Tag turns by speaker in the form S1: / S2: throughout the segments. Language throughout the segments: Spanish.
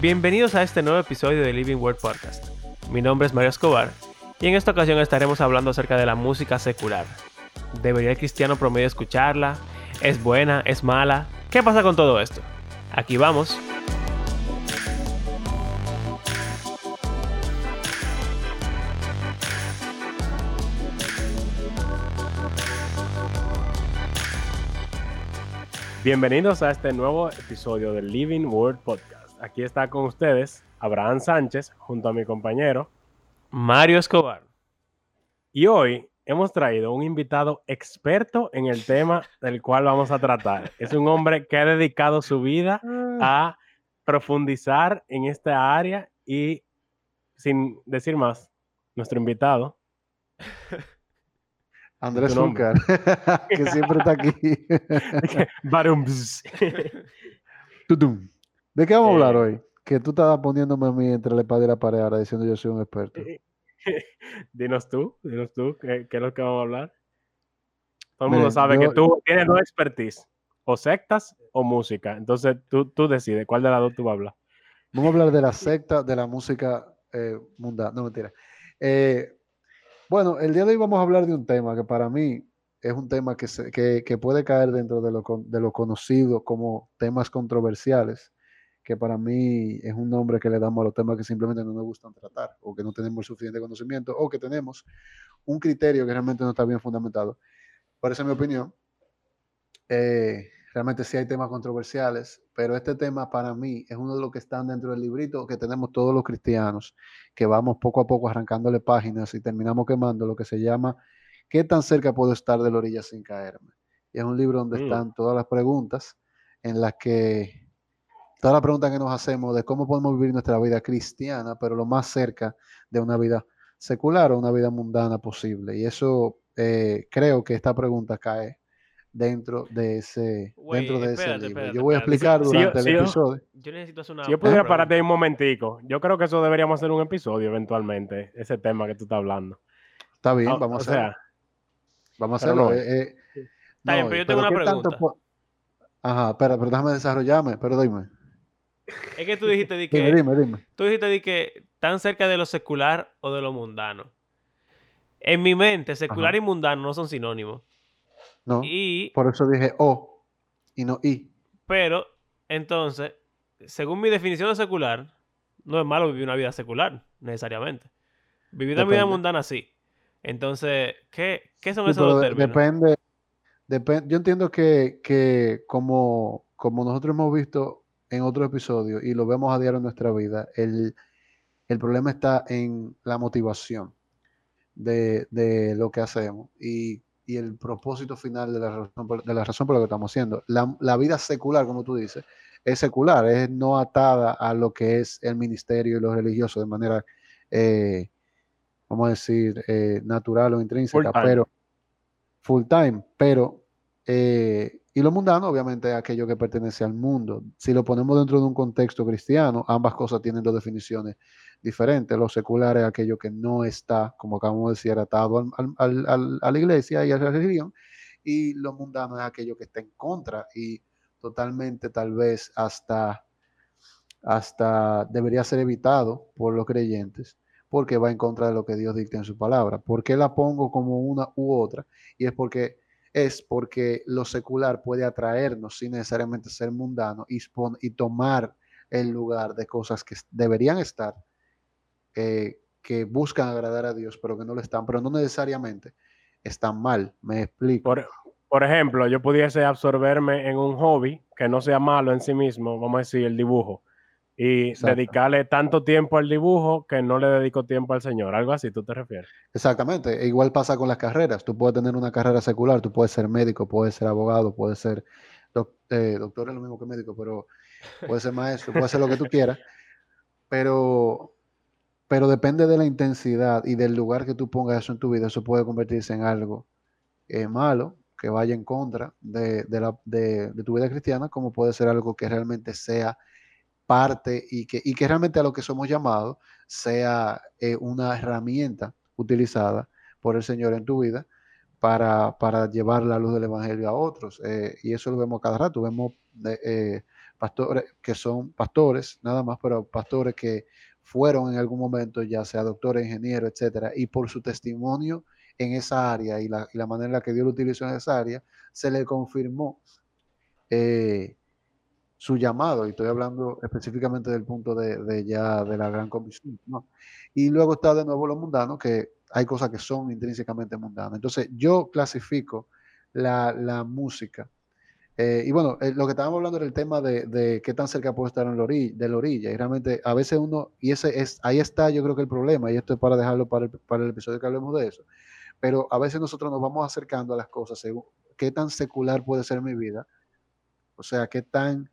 S1: Bienvenidos a este nuevo episodio de Living Word Podcast. Mi nombre es Mario Escobar y en esta ocasión estaremos hablando acerca de la música secular. ¿Debería el cristiano promedio escucharla? ¿Es buena? ¿Es mala? ¿Qué pasa con todo esto? Aquí vamos. Bienvenidos a este nuevo episodio del Living Word Podcast. Aquí está con ustedes Abraham Sánchez junto a mi compañero Mario Escobar. Y hoy hemos traído un invitado experto en el tema del cual vamos a tratar. Es un hombre que ha dedicado su vida a profundizar en esta área y sin decir más, nuestro invitado.
S2: Andrés Zúcar, que siempre está aquí. ¿De qué vamos a hablar eh, hoy? Que tú estabas poniéndome a mí entre la espada y la pared ahora diciendo yo soy un experto.
S1: dinos tú, dinos tú, ¿qué, es lo que vamos a hablar? Todo el mundo sabe que tú tienes dos expertise, o sectas o música. Entonces tú, tú decides cuál de las dos tú vas a hablar.
S2: Vamos a hablar de la secta, de la música eh, mundana. No, mentira. Eh, bueno, el día de hoy vamos a hablar de un tema que para mí es un tema que, que, puede caer dentro de lo, de lo, conocido como temas controversiales, que para mí es un nombre que le damos a los temas que simplemente no nos gustan tratar, o que no tenemos suficiente conocimiento, o que tenemos un criterio que realmente no está bien fundamentado. Por eso, mi opinión, eh, realmente sí hay temas controversiales, pero este tema para mí es uno de los que están dentro del librito que tenemos todos los cristianos, que vamos poco a poco arrancándole páginas y terminamos quemando lo que se llama ¿Qué tan cerca puedo estar de la orilla sin caerme? Y es un libro donde mm. están todas las preguntas en las que todas las preguntas que nos hacemos de cómo podemos vivir nuestra vida cristiana, pero lo más cerca de una vida secular o una vida mundana posible. Y eso eh, creo que esta pregunta cae dentro de ese, dentro de ese libro. yo voy a explicar durante el episodio.
S1: Yo, necesito hacer una. Si yo pudiera pararte ahí un momentico, yo creo que eso deberíamos hacer un episodio eventualmente, ese tema que tú estás hablando.
S2: Está bien, ah, vamos a hacer. vamos a hacerlo. Eh,
S1: eh, Está bien, pero yo tengo una pregunta.
S2: Ajá, espera, pero déjame desarrollarme, pero dime.
S1: Es que tú dijiste de que.
S2: dime, dime,
S1: Tú dijiste de que tan cerca de lo secular o de lo mundano. En mi mente, secular y mundano no son sinónimos.
S2: No. Y, por eso dije o y no y.
S1: Pero, entonces, según mi definición de secular, no es malo vivir una vida secular, necesariamente. Vivir una vida mundana sí. Entonces, ¿qué, qué son esos dos términos?
S2: Depende, depende. Yo entiendo que, que como, como nosotros hemos visto en otro episodio y lo vemos a diario en nuestra vida, el, el problema está en la motivación de, de, lo que hacemos. Y y el propósito final de la razón por, de la, razón por la que estamos haciendo. La, vida secular, como tú dices, es secular, es no atada a lo que es el ministerio y lo religioso de manera, eh, vamos a decir, eh, natural o intrínseca, pero full time, pero, eh, y lo mundano obviamente es aquello que pertenece al mundo. Si lo ponemos dentro de un contexto cristiano, ambas cosas tienen dos definiciones diferente. Lo secular es aquello que no está, como acabamos de decir, atado a la iglesia y a la religión, y lo mundano es aquello que está en contra y totalmente tal vez hasta, hasta debería ser evitado por los creyentes porque va en contra de lo que Dios dicta en su palabra. ¿Por qué la pongo como una u otra? Y es porque es porque lo secular puede atraernos sin necesariamente ser mundano y, y tomar el lugar de cosas que deberían estar que buscan agradar a Dios, pero que no lo están, pero no necesariamente están mal, me explico.
S1: Por, ejemplo, yo pudiese absorberme en un hobby que no sea malo en sí mismo, vamos a decir, el dibujo, y dedicarle tanto tiempo al dibujo que no le dedico tiempo al Señor, algo así, ¿tú te refieres?
S2: Exactamente, e igual pasa con las carreras, tú puedes tener una carrera secular, tú puedes ser médico, puedes ser abogado, puedes ser eh, doctor, es lo mismo que médico, pero puedes ser maestro, puedes ser lo que tú quieras, pero pero depende de la intensidad y del lugar que tú pongas eso en tu vida, eso puede convertirse en algo eh, malo, que vaya en contra de, tu vida cristiana, como puede ser algo que realmente sea parte y que, que realmente a lo que somos llamados sea eh, una herramienta utilizada por el Señor en tu vida para, llevar la luz del Evangelio a otros. Eh, y eso lo vemos cada rato. Vemos pastores que son pastores, nada más, pero pastores que fueron en algún momento ya sea doctores, ingenieros, etcétera, y por su testimonio en esa área y la, manera en la que Dios lo utilizó en esa área, se le confirmó eh, su llamado, y estoy hablando específicamente del punto de, ya de la gran comisión, Y luego está de nuevo lo mundano, que hay cosas que son intrínsecamente mundanas. Entonces, yo clasifico la, música. Eh, y bueno, eh, lo que estábamos hablando era el tema de, qué tan cerca puede estar en la orilla, de la orilla. Y realmente a veces uno, y ese es, ahí está yo creo que el problema, y esto es para dejarlo para el, para el episodio que hablemos de eso. Pero a veces nosotros nos vamos acercando a las cosas según qué tan secular puede ser mi vida, o sea, qué tan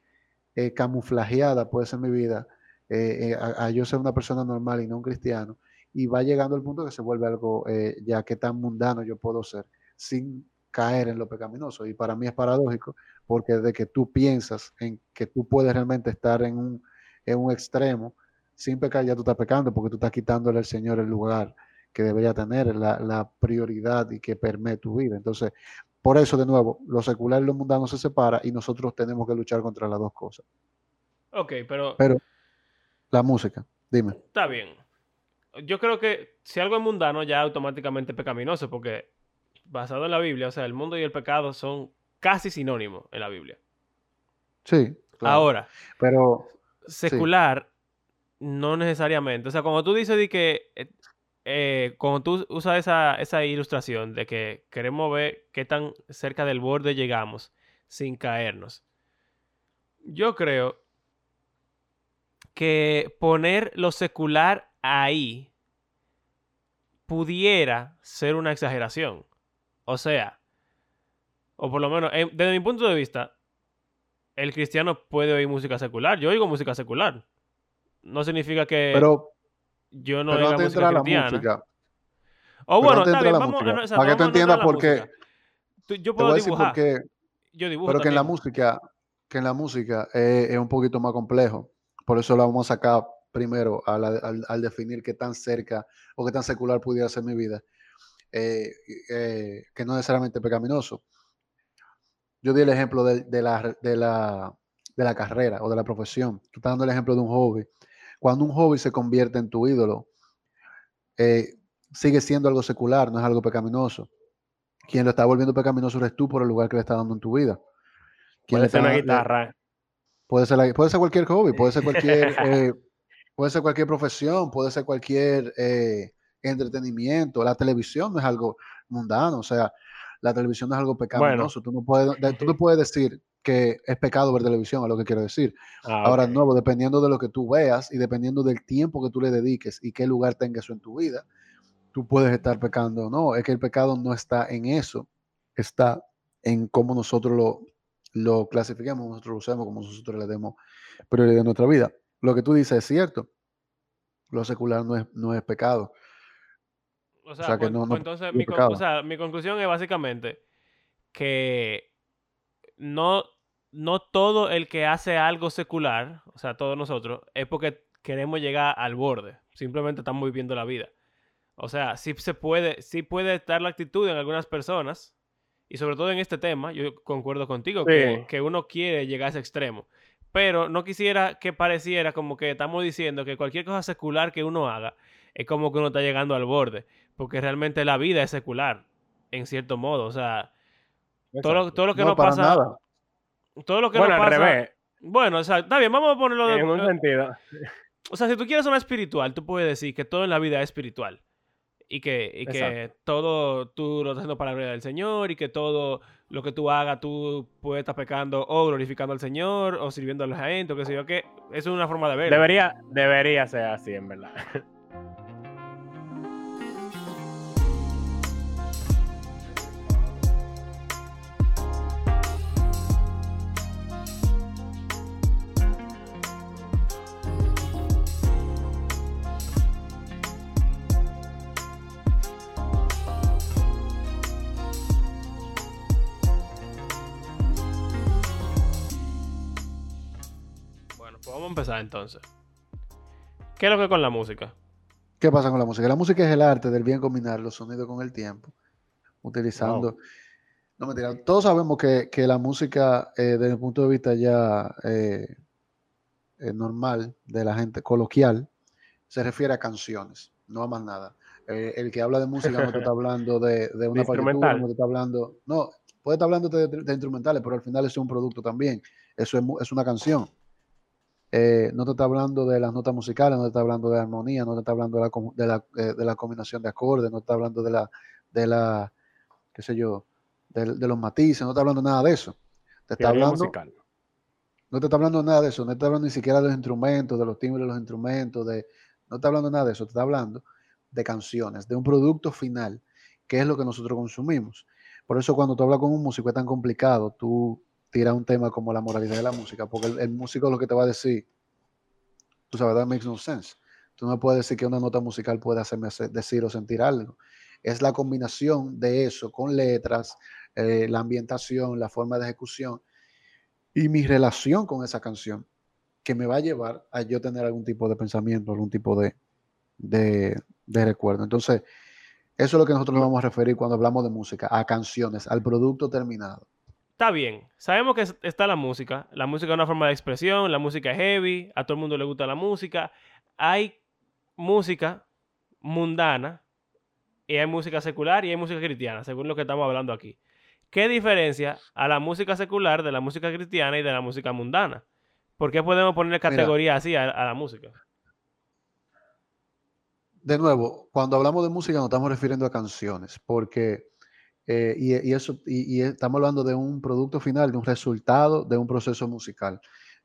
S2: eh, camuflajeada puede ser mi vida, eh, eh, a, yo ser una persona normal y no un cristiano, y va llegando al punto que se vuelve algo ya que tan mundano yo puedo ser, sin caer en lo pecaminoso. Y para mí es paradójico, porque desde que tú piensas en que tú puedes realmente estar en un, en un extremo, sin pecar ya tú estás pecando, porque tú estás quitándole al Señor el lugar que debería tener, la, la prioridad y que permee tu vida. Entonces, por eso, de nuevo, lo secular y lo mundano se separa y nosotros tenemos que luchar contra las dos cosas.
S3: Ok, pero...
S2: Pero la música, dime.
S3: Está bien. Yo creo que si algo es mundano ya automáticamente es pecaminoso porque basado en la Biblia, o sea, el mundo y el pecado son casi sinónimos en la Biblia.
S2: Sí.
S3: Ahora,
S2: pero
S3: secular no necesariamente. O sea, como tú dices de que eh, cuando tú usas esa, ilustración de que queremos ver qué tan cerca del borde llegamos sin caernos, yo creo que poner lo secular ahí pudiera ser una exageración. O sea, o por lo menos, desde mi punto de vista, el cristiano puede oír música secular. Yo oigo música secular. No significa que...
S2: Pero,
S3: yo no Pero música
S2: la música.
S3: O bueno, está bien, vamos, a
S2: Para que tú entiendas por qué.
S3: Yo puedo dibujar.
S2: yo dibujo Pero que en la música, que en la música es, un poquito más complejo. Por eso lo vamos a sacar primero al, definir qué tan cerca o qué tan secular pudiera ser mi vida. Eh, eh, que no necesariamente pecaminoso. Yo di el ejemplo de, la, de, la, de la carrera o de la profesión. Tú estás dando el ejemplo de un hobby. Cuando un hobby se convierte en tu ídolo, eh, sigue siendo algo secular, no es algo pecaminoso. Quien lo está volviendo pecaminoso eres tú por el lugar que le está dando en tu vida.
S3: puede ser una guitarra.
S2: Puede ser, puede ser cualquier hobby, puede ser cualquier, eh, puede ser cualquier profesión, puede ser cualquier eh, entretenimiento. La televisión no es algo mundano, o sea, la televisión es algo pecaminoso. Tú, no puedes, tú no puedes decir, que es pecado ver televisión, a lo que quiero decir. Ah, Ahora, nuevo, dependiendo de lo que tú veas y dependiendo del tiempo que tú le dediques y qué lugar tenga eso en tu vida, tú puedes estar pecando o no. Es que el pecado no está en eso, está en cómo nosotros lo, lo clasifiquemos, nosotros lo usemos, como nosotros le demos prioridad en nuestra vida. Lo que tú dices es cierto. Lo secular no es, no es pecado.
S3: O sea, que pues, no, pues entonces mi, o sea, mi conclusión es básicamente que no no todo el que hace algo secular, o sea, todos nosotros, es porque queremos llegar al borde. Simplemente estamos viviendo la vida. O sea, sí se puede, sí puede estar la actitud en algunas personas, y sobre todo en este tema, yo concuerdo contigo, que, que, uno quiere llegar a ese extremo. Pero no quisiera que pareciera como que estamos diciendo que cualquier cosa secular que uno haga es como que uno está llegando al borde, porque realmente la vida es secular, en cierto modo. O sea, todo lo, todo lo, que no, pasa... Nada. Todo lo que
S2: bueno, al revés.
S3: Bueno, o sea, está bien, vamos a ponerlo
S2: de... En un sentido.
S3: O sea, si tú quieres una espiritual, tú puedes decir que todo en la vida es espiritual. Y que, y que todo tú lo estás haciendo para la gloria del Señor y que todo lo que tú hagas tú puedes estar pecando o glorificando al Señor o sirviendo a la gente o qué sé yo qué. Eso es una forma de ver.
S2: Debería, debería ser así, en verdad.
S3: empezar entonces. ¿Qué es lo que con la música?
S2: ¿Qué pasa con la música? La música es el arte del bien combinar los sonidos con el tiempo, utilizando No, mentira. Todos sabemos que, la música, eh, desde el punto de vista ya eh, eh, normal de la gente, coloquial, se refiere a canciones, no a más nada. el que habla de música no te está hablando de, una partitura, no te está hablando. No, puede estar hablando de, instrumentales, pero al final es un producto también. Eso es, una canción. No te está hablando de las notas musicales, no te está hablando de armonía, no te está hablando de la, de la, combinación de acordes, no te está hablando de la, de la, qué sé yo, de, los matices, no está hablando nada de eso. Te está hablando, No te está hablando nada de eso, no está hablando ni siquiera de los instrumentos, de los timbres de los instrumentos, de, no está hablando nada de eso, te está hablando de canciones, de un producto final, que es lo que nosotros consumimos. Por eso cuando tú hablas con un músico es tan complicado, tú tiras un tema como la moralidad de la música, porque el, músico lo que te va a decir, tú sabes, that makes no sense. Tú no puedes decir que una nota musical puede hacerme decir o sentir algo. Es la combinación de eso con letras, eh, la ambientación, la forma de ejecución y mi relación con esa canción que me va a llevar a yo tener algún tipo de pensamiento, algún tipo de, de, recuerdo. Entonces, eso es lo que nosotros nos vamos a referir cuando hablamos de música, a canciones, al producto terminado.
S1: Está bien, sabemos que está la música, la música es una forma de expresión, la música es heavy, a todo el mundo le gusta la música, hay música mundana y hay música secular y hay música cristiana, según lo que estamos hablando aquí. ¿Qué diferencia a la música secular de la música cristiana y de la música mundana? ¿Por qué podemos poner categoría así a, la música?
S2: De nuevo, cuando hablamos de música nos estamos refiriendo a canciones, porque eh, y, eso y, estamos hablando de un producto final, de un resultado de un proceso musical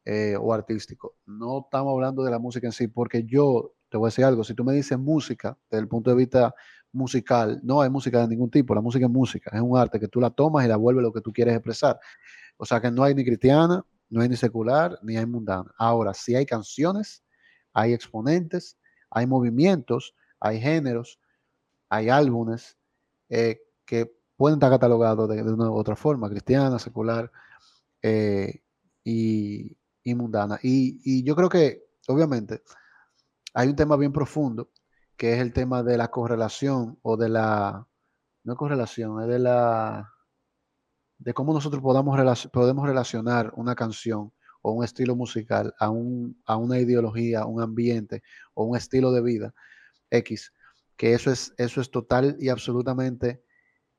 S2: eh, o artístico. No estamos hablando de la música en sí, porque yo te voy a decir algo. Si tú me dices música, desde el punto de vista musical, no hay música de ningún tipo, la música es música, es un arte que tú la tomas y la vuelves lo que tú quieres expresar. O sea que no hay ni cristiana, no hay ni secular, ni hay mundana. Ahora, sí hay canciones, hay exponentes, hay movimientos, hay géneros, hay álbumes eh, que pueden estar catalogados de, una u otra forma, cristiana, secular eh, y, mundana. y yo creo que, obviamente, hay un tema bien profundo que es el tema de la correlación o de la, no correlación, es de la, de cómo nosotros podamos, podemos relacionar una canción o un estilo musical a, un, a una ideología, un ambiente o un estilo de vida X, que eso es, eso es total y absolutamente,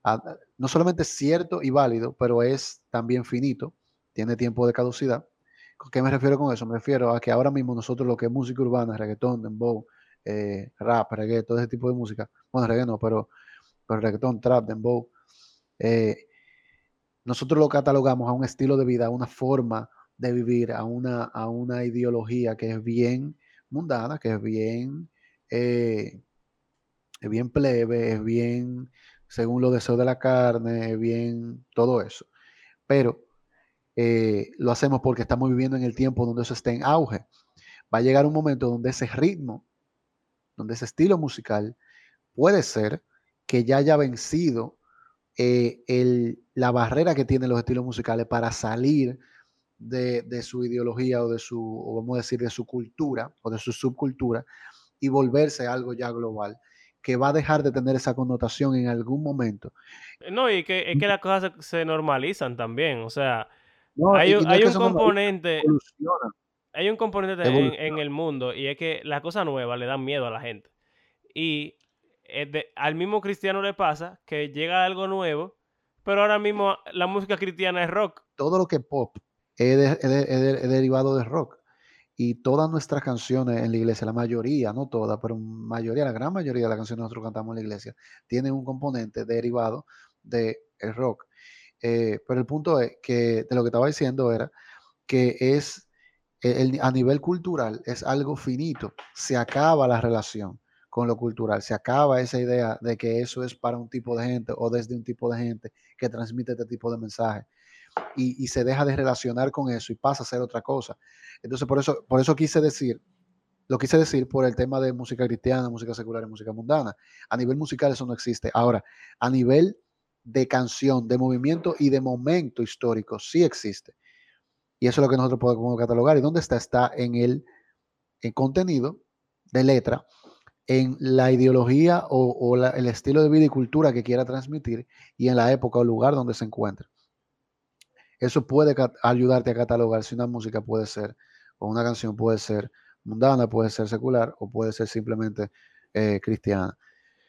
S2: ah, no solamente cierto y válido, pero es también finito, tiene tiempo de caducidad. ¿Qué me refiero con eso? Me refiero a que ahora mismo nosotros lo que es música urbana, reggaetón, dembow, eh, rap, reggae, todo ese tipo de música. Bueno, reggae no, pero, pero reggaetón, trap, dembow. Eh, nosotros lo catalogamos a un estilo de vida, a una forma de vivir, a una, a una ideología que es bien mundana, que es bien, eh, es bien plebe, es bien según los deseos de la carne, bien todo eso. Pero lo hacemos porque estamos viviendo en el tiempo donde eso está en auge. Va a llegar un momento donde ese ritmo donde ese estilo musical puede ser que ya haya vencido eh, la barrera que tienen los estilos musicales para salir de, su ideología o de su, vamos a decir, de su cultura o de su subcultura y volverse algo ya global que va a dejar de tener esa connotación en algún momento.
S1: No, y que, es que las cosas se, normalizan también, o sea, hay, un componente hay un componente en, el mundo y es que las cosas nuevas le dan miedo a la gente. Y eh, al mismo cristiano le pasa que llega algo nuevo, pero ahora mismo la música cristiana es rock.
S2: Todo lo que es pop es, derivado de rock. Y todas nuestras canciones en la iglesia, la mayoría, no todas, pero mayoría, la gran mayoría de las canciones que nosotros cantamos en la iglesia, tienen un componente derivado del el rock. Eh, pero el punto es que de lo que estaba diciendo era que es a nivel cultural es algo finito, se acaba la relación con lo cultural, se acaba esa idea de que eso es para un tipo de gente o desde un tipo de gente que transmite este tipo de mensaje y, se deja de relacionar con eso y pasa a ser otra cosa. Entonces, por eso, por eso quise decir, lo quise decir por el tema de música cristiana, música secular y música mundana. A nivel musical eso no existe. Ahora, a nivel de canción, de movimiento y de momento histórico, sí existe. Y eso es lo que nosotros podemos catalogar. ¿Y dónde está? Está en el, contenido de letra, en la ideología o, el estilo de vida y cultura que quiera transmitir y en la época o lugar donde se encuentre. Eso puede ayudarte a catalogar si una música puede ser o una canción puede ser mundana, puede ser secular o puede ser simplemente eh, cristiana.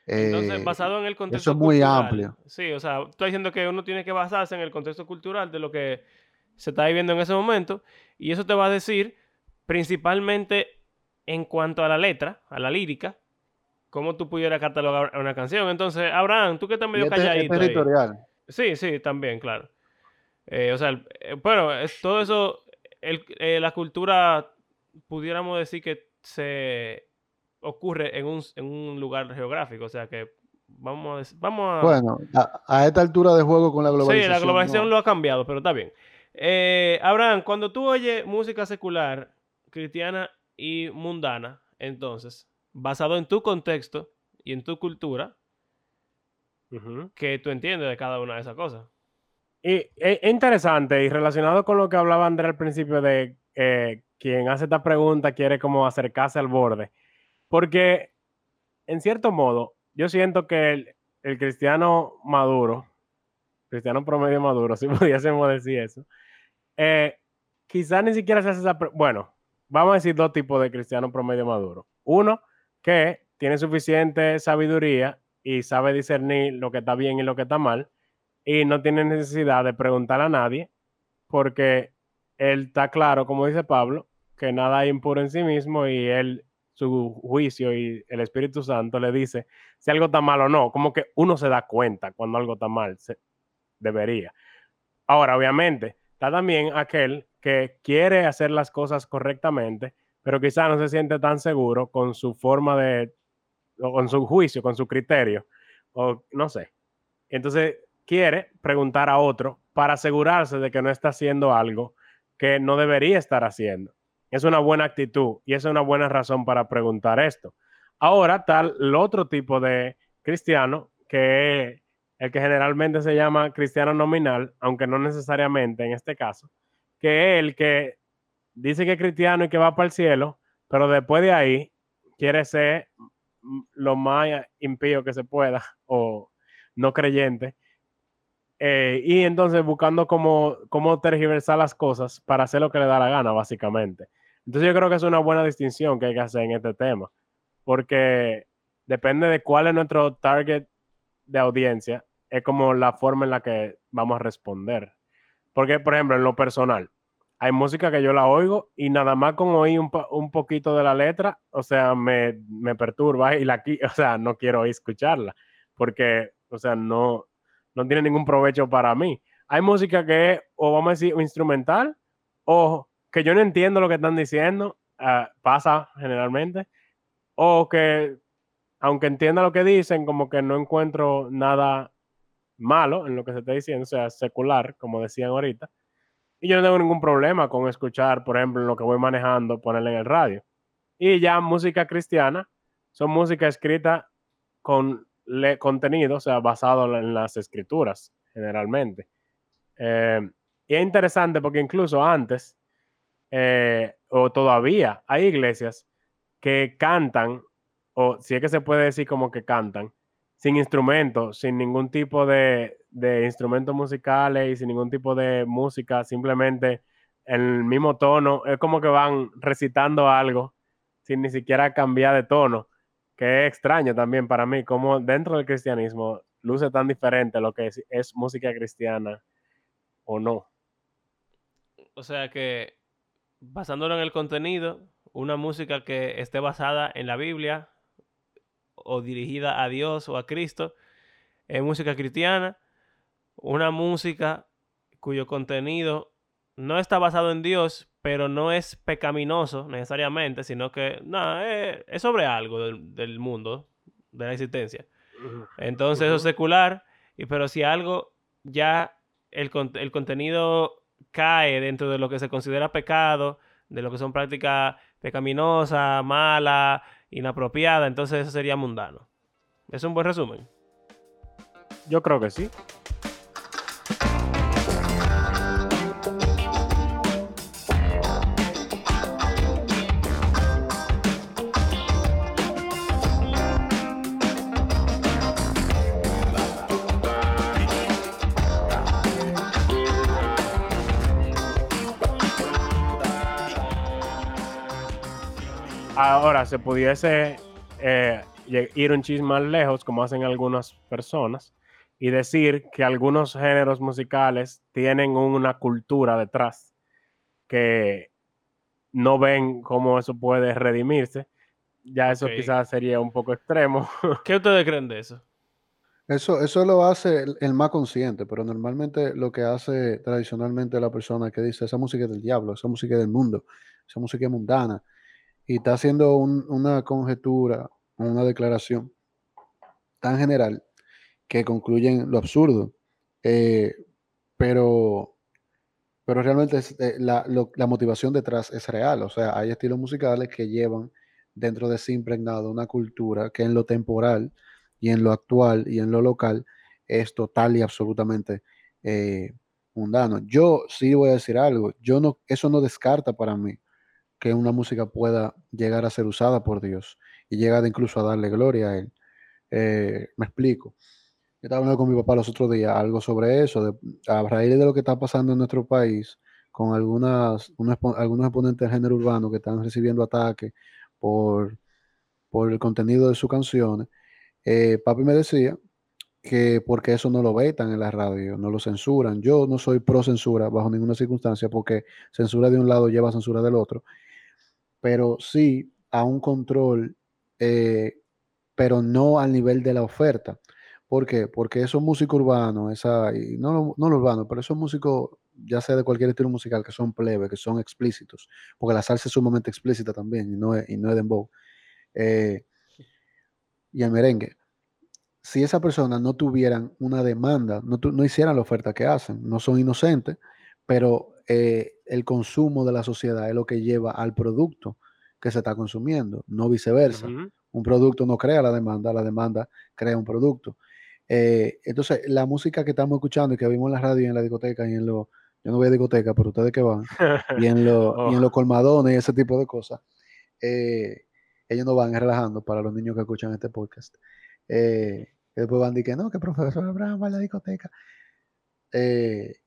S1: Entonces, eh, basado en el contexto
S2: Eso es muy amplio.
S1: Sí, o sea, estoy diciendo que uno tiene que basarse en el contexto cultural de lo que se está viviendo en ese momento y eso te va a decir principalmente en cuanto a la letra, a la lírica, cómo tú pudieras catalogar una canción. Entonces, Abraham, tú que estás medio este calladito.
S2: territorial.
S1: Sí, sí, también, claro. Eh, o sea, bueno, todo eso, la cultura, pudiéramos decir que se ocurre en un, en un lugar geográfico. O sea que vamos a, vamos a...
S2: Bueno, a, esta altura de juego con la globalización.
S1: Sí, la globalización lo ha cambiado, pero está bien. Eh, Abraham, cuando tú oyes música secular, cristiana y mundana, entonces, basado en tu contexto y en tu cultura, que tú entiendes de cada una de esas cosas. Y es interesante y relacionado con lo que hablaba André al principio de eh, quien hace esta pregunta quiere como acercarse al borde. Porque, en cierto modo, yo siento que el, cristiano maduro, cristiano promedio maduro, si pudiésemos decir eso, eh, quizás ni siquiera se hace esa... Bueno, vamos a decir dos tipos de cristiano promedio maduro. Uno, que tiene suficiente sabiduría y sabe discernir lo que está bien y lo que está mal, y no tiene necesidad de preguntar a nadie, porque él está claro, como dice Pablo, que nada impuro en sí mismo y él su juicio y el Espíritu Santo le dice si algo está mal o no. Como que uno se da cuenta cuando algo está mal, se, debería. Ahora, obviamente, está también aquel que quiere hacer las cosas correctamente, pero quizá no se siente tan seguro con su forma de, o con su juicio, con su criterio, o no sé. Entonces quiere preguntar a otro para asegurarse de que no está haciendo algo que no debería estar haciendo. Es una buena actitud y es una buena razón para preguntar esto. Ahora tal el otro tipo de cristiano, que es el que generalmente se llama cristiano nominal, aunque no necesariamente en este caso, que es el que dice que es cristiano y que va para el cielo, pero después de ahí quiere ser lo más impío que se pueda o no creyente. Eh, y entonces buscando cómo, cómo tergiversar las cosas para hacer lo que le da la gana, básicamente. Entonces yo creo que es una buena distinción que hay que hacer en este tema, porque depende de cuál es nuestro target de audiencia, es como la forma en la que vamos a responder. Porque, por ejemplo, en lo personal, hay música que yo la oigo y nada más con oír un, un poquito de la letra, o sea, me, me, perturba y la, o sea, no quiero escucharla, porque, o sea, no, no tiene ningún provecho para mí. Hay música que es, o vamos a decir, instrumental, o que yo no entiendo lo que están diciendo, ah, pasa generalmente, o que aunque entienda lo que dicen, como que no encuentro nada malo en lo que se está diciendo, o sea, secular, como decían ahorita. Y yo no tengo ningún problema con escuchar, por ejemplo, lo que voy manejando, ponerle en el radio. Y ya música cristiana, son música escrita con contenido, o sea, basado en las escrituras, generalmente. Eh, y es interesante porque incluso antes, eh, o todavía hay iglesias que cantan, o si es que se puede decir como que cantan, sin instrumentos, sin ningún tipo de, de instrumentos musicales y sin ningún tipo de música, simplemente en el mismo tono, es como que van recitando algo sin ni siquiera cambiar de tono, que extraño también para mí, como dentro del cristianismo luce tan diferente lo que es, es música cristiana o no. O sea que basándolo en el contenido, una música que esté basada en la Biblia o dirigida a Dios o a Cristo, es música cristiana, una música cuyo contenido no está basado en Dios, pero no es pecaminoso necesariamente, sino que no, es, sobre algo del, mundo, de la existencia. Entonces eso es secular, y, pero si algo ya el, el contenido cae dentro de lo que se considera pecado, de lo que son prácticas pecaminosas, malas, inapropiadas, entonces eso sería mundano. ¿Es un buen resumen? Yo creo que sí. Se pudiese eh, ir un chisme más lejos, como hacen algunas personas, y decir que algunos géneros musicales tienen una cultura detrás que no ven cómo eso puede redimirse. Ya eso quizás sería un poco extremo.
S3: ¿Qué ustedes creen de eso?
S2: Eso, eso lo hace el, más consciente, pero normalmente lo que hace tradicionalmente la persona que dice esa música es del diablo, esa música es del mundo, esa música es mundana, y está haciendo una conjetura, una declaración tan general que concluyen lo absurdo. Eh, pero, pero realmente eh, la, motivación detrás es real. O sea, hay estilos musicales que llevan dentro de sí impregnado una cultura que en lo temporal y en lo actual y en lo local es total y absolutamente eh, mundano. Yo sí voy a decir algo. Yo no, eso no descarta para mí que una música pueda llegar a ser usada por Dios y llegar incluso a darle gloria a Él. Eh, me explico. Yo estaba hablando con mi papá los otros días algo sobre eso, a raíz de lo que está pasando en nuestro país, con algunas, algunos exponentes del género urbano que están recibiendo ataques por, por el contenido de sus canciones. Eh, papi me decía que porque eso no lo vetan en la radio, no lo censuran. Yo no soy pro censura bajo ninguna circunstancia porque censura de un lado lleva censura del otro pero sí a un control, eh, pero no al nivel de la oferta. ¿Por qué? Porque esos músicos urbanos, esa, y no, no los urbanos, pero esos músicos, ya sea de cualquier estilo musical, que son plebe, que son explícitos, porque la salsa es sumamente explícita también, y no es, y no es dembow, eh, y el merengue. Si esa persona no tuvieran una demanda, no, no hicieran la oferta que hacen, no son inocentes, pero eh, el consumo de la sociedad es lo que lleva al producto que se está consumiendo, no viceversa. Un producto no crea la demanda, la demanda crea un producto. Eh, entonces, la música que estamos escuchando y que vimos en la radio y en la discoteca y en lo, yo no voy a discoteca, pero ustedes que van, y en, y en los oh. colmadones y ese tipo de cosas, eh, ellos no van relajando para los niños que escuchan este podcast. Eh, después van a decir que no, que profesor Abraham va a la discoteca. Eh,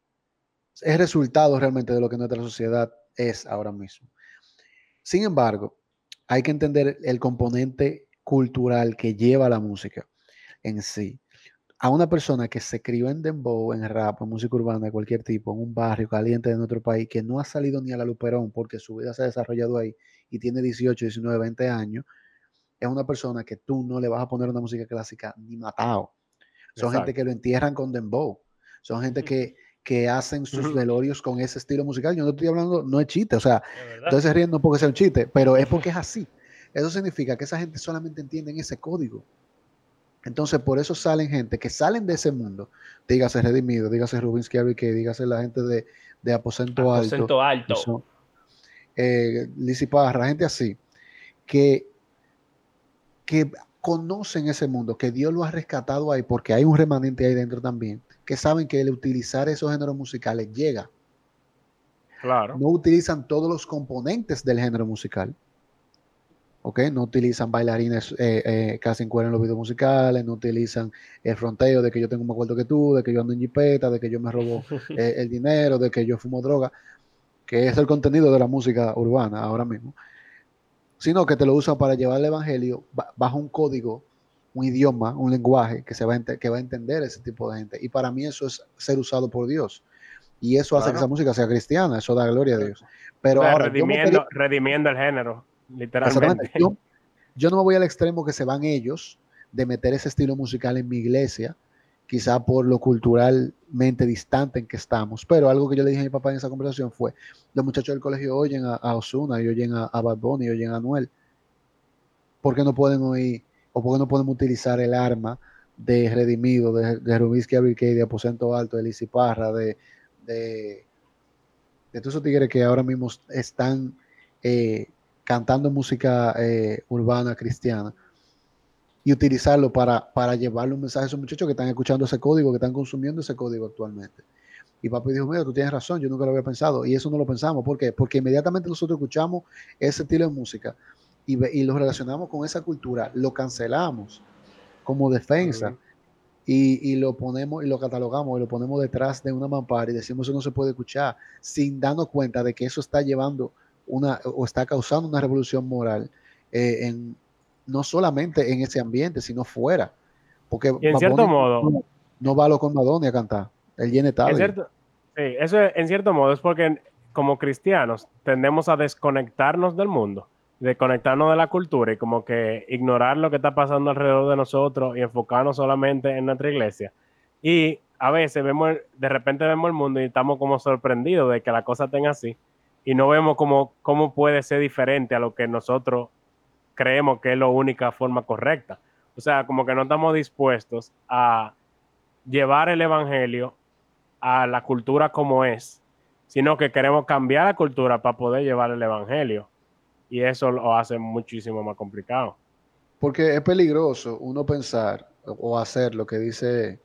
S2: es resultado realmente de lo que nuestra sociedad es ahora mismo. Sin embargo, hay que entender el componente cultural que lleva la música en sí. A una persona que se crió en dembow, en rap, en música urbana de cualquier tipo, en un barrio caliente de nuestro país, que no ha salido ni a la Luperón porque su vida se ha desarrollado ahí y tiene 18, 19, 20 años, es una persona que tú no le vas a poner una música clásica ni matado. Son gente que lo entierran con dembow. Son gente que que hacen sus velorios con ese estilo musical. Yo no estoy hablando, no es chiste, o sea, entonces riendo porque sea un chiste, pero es porque es así. Eso significa que esa gente solamente entiende ese código. Entonces, por eso salen gente que salen de ese mundo, dígase Redimido, dígase Rubinsky que dígase la gente de, de Aposento,
S3: Aposento Alto, Alto.
S2: eh, Parra, gente así, que, que conocen ese mundo, que Dios lo ha rescatado ahí, porque hay un remanente ahí dentro también, que saben que el utilizar esos géneros musicales llega.
S1: Claro.
S2: No utilizan todos los componentes del género musical. ¿ok? No utilizan bailarines eh, eh, casi en cuero en los videos musicales, no utilizan el fronteo de que yo tengo más cuarto que tú, de que yo ando en jipeta, de que yo me robo eh, el dinero, de que yo fumo droga, que es el contenido de la música urbana ahora mismo sino que te lo usan para llevar el evangelio bajo un código, un idioma, un lenguaje que, se va a que va a entender ese tipo de gente. Y para mí eso es ser usado por Dios. Y eso hace que esa música sea cristiana, eso da gloria a Dios. Pero ahora,
S1: redimiendo, el género, literalmente.
S2: Yo, yo no me voy al extremo que se van ellos de meter ese estilo musical en mi iglesia, quizá por lo culturalmente distante en que estamos. Pero algo que yo le dije a mi papá en esa conversación fue, los muchachos del colegio oyen a, Osuna, y oyen a, Bad Bunny, y oyen a Anuel. ¿Por qué no pueden oír, o por qué no podemos utilizar el arma de Redimido, de, de Rubisky de Aposento Alto, de Lizzy Parra, de, de, de todos esos tigres que ahora mismo están eh, cantando música eh, urbana cristiana? y utilizarlo para, para llevarle un mensaje a esos muchachos que están escuchando ese código, que están consumiendo ese código actualmente. Y papi dijo, mira, tú tienes razón, yo nunca lo había pensado. Y eso no lo pensamos. ¿Por qué? Porque inmediatamente nosotros escuchamos ese estilo de música y, y lo relacionamos con esa cultura, lo cancelamos como defensa. Y, y, lo ponemos y lo catalogamos y lo ponemos detrás de una mampara y decimos eso no se puede escuchar sin darnos cuenta de que eso está llevando una o está causando una revolución moral eh, en, no solamente en ese ambiente, sino fuera. Porque
S1: en cierto modo,
S2: no, va a lo con Madonna a cantar. Él llena.
S1: Cierto, sí, eso en cierto modo es porque como cristianos tendemos a desconectarnos del mundo, desconectarnos de la cultura y como que ignorar lo que está pasando alrededor de nosotros y enfocarnos solamente en nuestra iglesia. Y a veces vemos, de repente vemos el mundo y estamos como sorprendidos de que la cosa tenga así y no vemos cómo, cómo puede ser diferente a lo que nosotros creemos que es la única forma correcta. O sea, como que no estamos dispuestos a llevar el Evangelio a la cultura como es, sino que queremos cambiar la cultura para poder llevar el Evangelio. Y eso lo hace muchísimo más complicado.
S2: Porque es peligroso uno pensar o hacer lo que dice,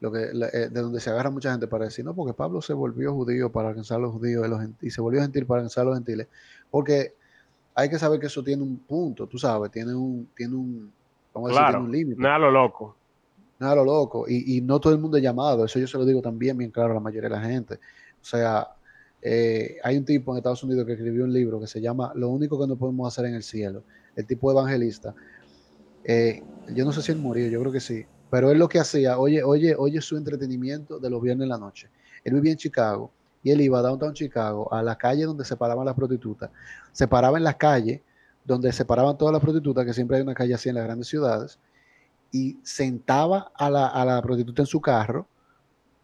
S2: lo que, eh, de donde se agarra mucha gente para decir, no, porque Pablo se volvió judío para alcanzar a los judíos y se volvió gentil para alcanzar a los gentiles. Porque hay que saber que eso tiene un punto, tú sabes, tiene un, tiene un,
S1: vamos a decir, un límite. Nada lo loco.
S2: Nada lo loco. Y, y, no todo el mundo es llamado, eso yo se lo digo también bien claro a la mayoría de la gente. O sea, eh, hay un tipo en Estados Unidos que escribió un libro que se llama Lo único que no podemos hacer en el cielo. El tipo evangelista. Eh, yo no sé si él murió, yo creo que sí. Pero él lo que hacía, oye, oye, oye su entretenimiento de los viernes en la noche. Él vivía en Chicago y él iba a Downtown Chicago, a la calle donde se paraban las prostitutas. Se paraba en las calles donde se paraban todas las prostitutas, que siempre hay una calle así en las grandes ciudades, y sentaba a la, a la prostituta en su carro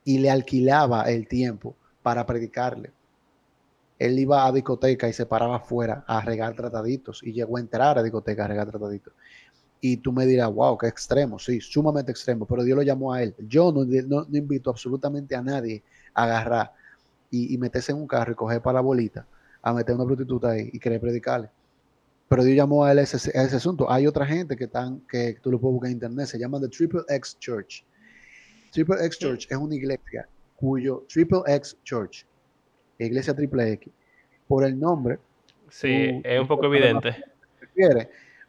S2: y le alquilaba el tiempo para predicarle. Él iba a discoteca y se paraba afuera a regar trataditos y llegó a entrar a discoteca a regar trataditos. Y tú me dirás, wow, qué extremo, sí, sumamente extremo, pero Dios lo llamó a él. Yo no, no, no invito absolutamente a nadie a agarrar y, meterse en un carro y coger para la bolita a meter una prostituta ahí y querer predicarle. Pero Dios llamó a él a ese, ese, asunto. Hay otra gente que están, que tú lo puedes buscar en internet, se llama The Triple X Church. Triple X Church es una iglesia cuyo Triple X Church, iglesia triple X, por el nombre.
S3: Sí, es un poco evidente.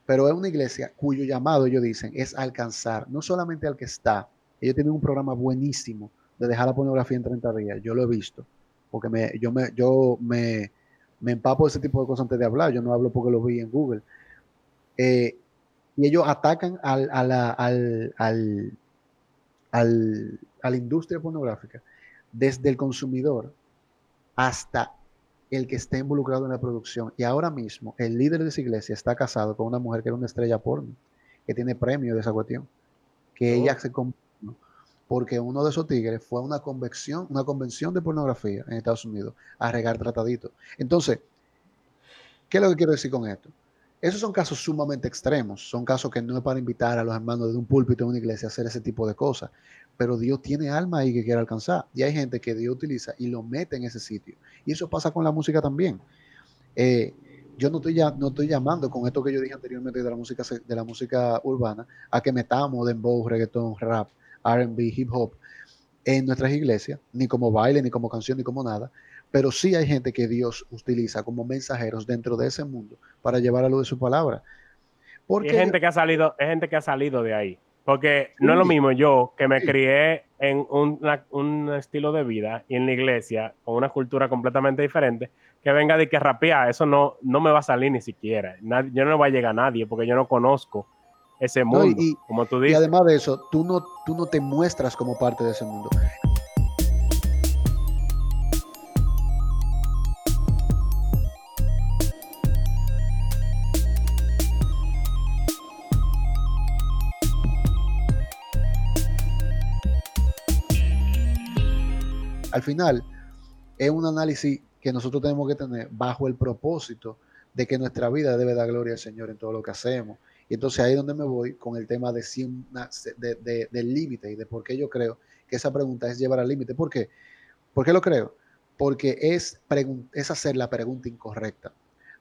S2: pero es una iglesia cuyo llamado, ellos dicen, es alcanzar no solamente al que está, ellos tienen un programa buenísimo de dejar la pornografía en 30 días, yo lo he visto porque me, yo, me, yo me, me empapo de ese tipo de cosas antes de hablar, yo no hablo porque lo vi en Google. Eh, y ellos atacan al, a, la, al, al, al, a la industria pornográfica desde el consumidor hasta el que esté involucrado en la producción. Y ahora mismo el líder de esa iglesia está casado con una mujer que era una estrella porno, que tiene premio de esa cuestión, que ella oh. se porque uno de esos tigres fue a una convención, una convención de pornografía en Estados Unidos a regar trataditos. Entonces, ¿qué es lo que quiero decir con esto? Esos son casos sumamente extremos, son casos que no es para invitar a los hermanos de un púlpito en una iglesia a hacer ese tipo de cosas, pero Dios tiene alma ahí que quiere alcanzar y hay gente que Dios utiliza y lo mete en ese sitio. Y eso pasa con la música también. Eh, yo no estoy, ya, no estoy llamando con esto que yo dije anteriormente de la música, de la música urbana a que metamos dembow, reggaeton, rap RB, hip hop en nuestras iglesias, ni como baile, ni como canción, ni como nada, pero sí hay gente que Dios utiliza como mensajeros dentro de ese mundo para llevar a lo de su palabra.
S1: Porque hay gente que ha salido, es gente que ha salido de ahí. Porque no es lo mismo yo que me crié en un, estilo de vida y en la iglesia con una cultura completamente diferente, que venga de que rapear, eso no, no me va a salir ni siquiera. yo no va a llegar a nadie porque yo no conozco ese mundo, y, como tú dices.
S2: Y además de eso, tú no, tú no te muestras como parte de ese mundo. Al final, es un análisis que nosotros tenemos que tener bajo el propósito de que nuestra vida debe dar gloria al Señor en todo lo que hacemos y entonces ahí es donde me voy con el tema de, de, del límite y de por qué yo creo que esa pregunta es llevar al límite. ¿Por qué? ¿Por qué lo creo? Porque es, es hacer la pregunta incorrecta.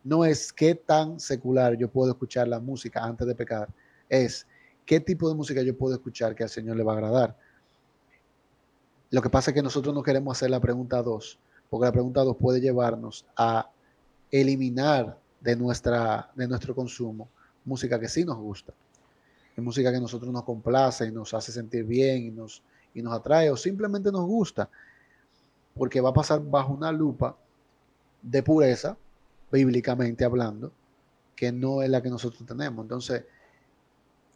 S2: No es qué tan secular yo puedo escuchar la música antes de pecar. Es qué tipo de música yo puedo escuchar que al Señor le va a agradar. Lo que pasa es que nosotros no queremos hacer la pregunta 2, porque la pregunta 2 puede llevarnos a eliminar de, nuestra, de nuestro consumo música que sí nos gusta, música que a nosotros nos complace y nos hace sentir bien y nos, y nos atrae o simplemente nos gusta, porque va a pasar bajo una lupa de pureza, bíblicamente hablando, que no es la que nosotros tenemos. Entonces,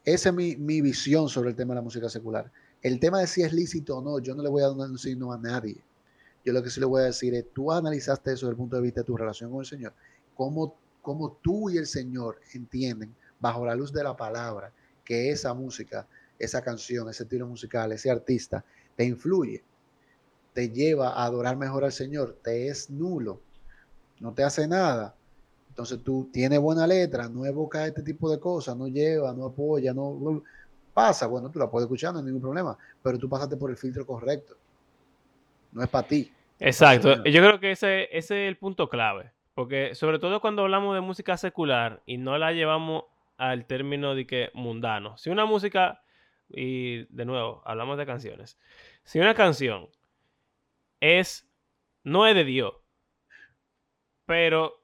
S2: esa es mi, mi, visión sobre el tema de la música secular. El tema de si es lícito o no, yo no le voy a dar un signo a nadie. Yo lo que sí le voy a decir es, tú analizaste eso desde el punto de vista de tu relación con el Señor. ¿Cómo, cómo tú y el Señor entienden, bajo la luz de la palabra, que esa música, esa canción, ese tiro musical, ese artista, te influye, te lleva a adorar mejor al Señor, te es nulo, no te hace nada. Entonces tú tienes buena letra, no evoca este tipo de cosas, no lleva, no apoya, no pasa, bueno, tú la puedes escuchar, no hay ningún problema, pero tú pasaste por el filtro correcto. No es para ti.
S3: Exacto. Yo creo que ese, ese es el punto clave. Porque sobre todo cuando hablamos de música secular y no la llevamos al término de que mundano. Si una música, y de nuevo, hablamos de canciones. Si una canción es, no es de Dios, pero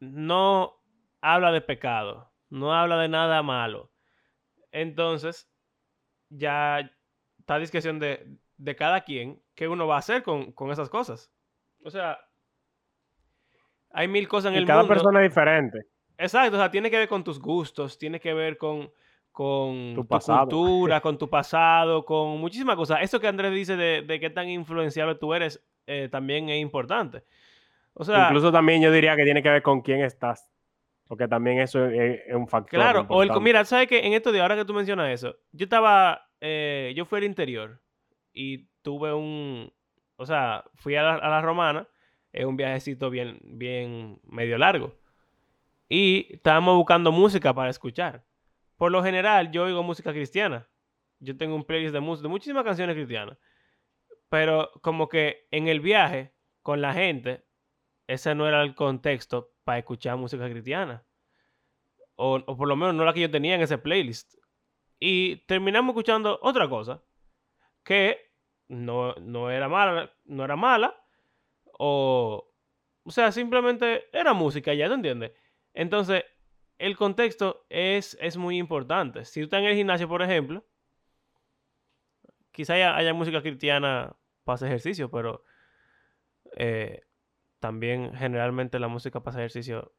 S3: no habla de pecado, no habla de nada malo, entonces ya está a discreción de, de cada quien qué uno va a hacer con, con esas cosas. O sea, hay mil cosas en el
S1: cada
S3: mundo.
S1: Cada persona es diferente.
S3: Exacto, o sea, tiene que ver con tus gustos, tiene que ver con, con tu, cultura, con tu pasado, con muchísimas cosas. Eso que Andrés dice de, de qué tan influenciable tú eres eh, también es importante. O sea,
S1: Incluso también yo diría que tiene que ver con quién estás. Porque también eso es, un factor.
S3: Claro, o el, mira, ¿sabes qué? En esto de ahora que tú mencionas eso, yo estaba, eh, yo fui al interior y tuve un, o sea, fui a la, a la romana, es un viajecito bien, bien medio largo y estábamos buscando música para escuchar. Por lo general, yo oigo música cristiana. Yo tengo un playlist de, música, de muchísimas canciones cristianas. Pero como que en el viaje con la gente, ese no era el contexto para escuchar música cristiana. O, por lo menos no la que yo tenía en ese playlist. Y terminamos escuchando otra cosa que no, no era mala, no era mala. O, o sea, simplemente era música, ya, ¿te entiendes? Entonces, el contexto es, es muy importante. Si tú estás en el gimnasio, por ejemplo, quizá haya, música cristiana para hacer ejercicio, pero eh, también generalmente la música para hacer ejercicio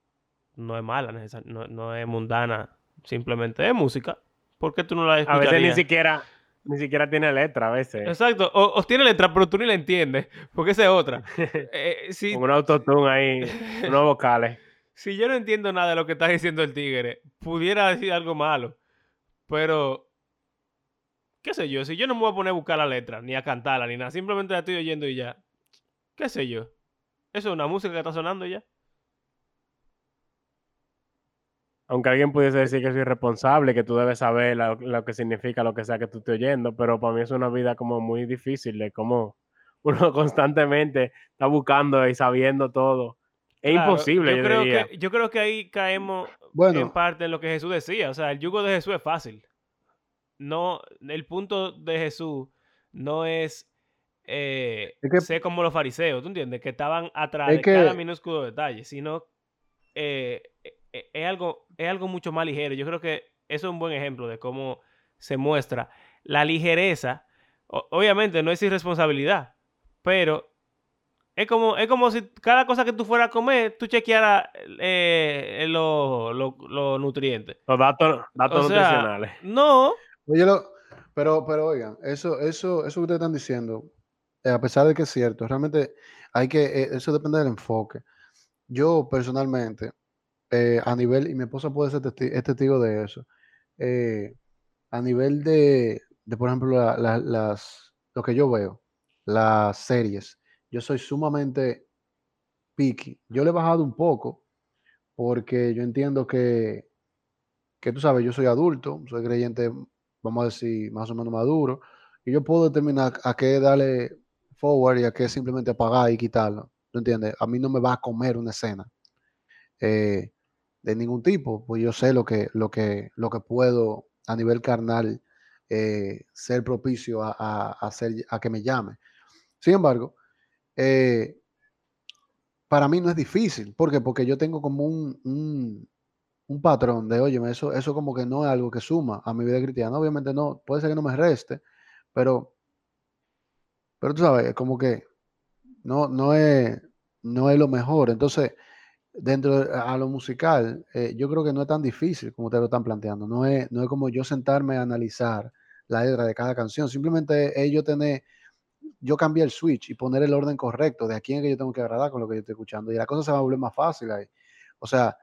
S3: no es mala, no, no, es mundana, simplemente es música. ¿Por qué tú no la escucharías?
S1: A veces ni siquiera, ni siquiera tiene letra, a veces.
S3: Exacto, o, tiene letra, pero tú ni la entiendes, porque esa es otra. eh,
S1: Con un autotune ahí, unos vocales
S3: si yo no entiendo nada de lo que está diciendo el tigre, pudiera decir algo malo. Pero, qué sé yo, si yo no me voy a poner a buscar la letra, ni a cantarla, ni nada, simplemente la estoy oyendo y ya. ¿Qué sé yo? Eso es una música que está sonando ya.
S1: Aunque alguien pudiese decir que soy responsable, que tú debes saber lo, lo, que significa lo que sea que tú estés oyendo, pero para mí es una vida como muy difícil de cómo uno constantemente está buscando y sabiendo todo es imposible.
S3: Yo, creo que, yo creo que ahí caemos en parte en lo que Jesús decía. O sea, el yugo de Jesús es fácil. No, el punto de Jesús no es, eh, ser como los fariseos, ¿tú entiendes? Que estaban atrás de cada minúsculo detalle, sino eh, e, es, algo, es algo mucho más ligero. Yo creo que eso es un buen ejemplo de cómo se muestra la ligereza. obviamente no es irresponsabilidad, pero es como, es como si cada cosa que tú fueras a comer, tú chequearas eh, los nutrientes.
S1: Los datos, datos nutricionales.
S3: No.
S2: Oye, pero, pero oigan, eso, eso, eso que ustedes están diciendo, a pesar de que es cierto, realmente hay que, eh, eso depende del enfoque. Yo personalmente, a nivel, y mi esposa puede ser testigo, de eso, a nivel de, de por ejemplo, las, lo que yo veo, las series yo soy sumamente picky. Yo le he bajado un poco porque yo entiendo que, que tú sabes, yo soy adulto, soy creyente, vamos a decir, más o menos maduro, y yo puedo determinar a qué darle forward y a qué simplemente apagar y quitarlo. ¿Tú entiendes? A mí no me va a comer una escena eh, de ningún tipo, pues yo sé lo que, lo que, lo que puedo a nivel carnal eh, ser propicio a, a, a que me llame. Sin embargo, eh, para mí no es difícil. ¿Por qué? Porque yo tengo como un, un, patrón de, oye, eso, eso como que no es algo que suma a mi vida cristiana. Obviamente no, puede ser que no me reste, pero, pero tú sabes, como que no, no, es, no es lo mejor. Entonces, dentro de, a lo musical, eh, yo creo que no es tan difícil como ustedes lo están planteando. No es, no es como yo sentarme a analizar la letra de cada canción. Simplemente es yo tener, yo cambiar el switch y poner el orden correcto de a quién es que yo tengo que agradar con lo que yo estoy escuchando. Y la cosa se va a volver más fácil ahí. O sea,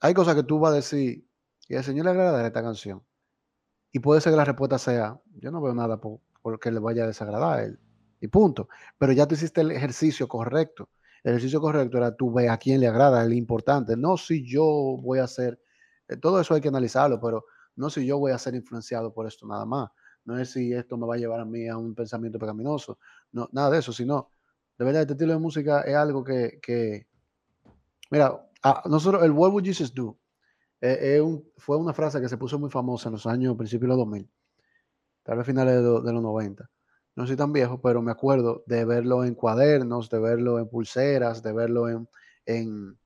S2: hay cosas que tú vas a decir, y al Señor le agrada esta canción. Y puede ser que la respuesta sea, yo no veo nada por, porque le vaya a desagradar a él. Y punto. Pero ya tú hiciste el ejercicio correcto. El ejercicio correcto era tú ve a quién le agrada, el importante. No si yo voy a ser, eh, todo eso hay que analizarlo, pero no si yo voy a ser influenciado por esto nada más. No es si esto me va a llevar a mí a un pensamiento pecaminoso. No, nada de eso, sino, de verdad, este estilo de música es algo que, que mira, nosotros, el What Would Jesus Do? Eh, fue una frase que se puso muy famosa en los años, principios de los 2000, tal vez finales de los 90 no soy tan viejo, pero me acuerdo de verlo en cuadernos, de verlo en pulseras, de verlo en, en,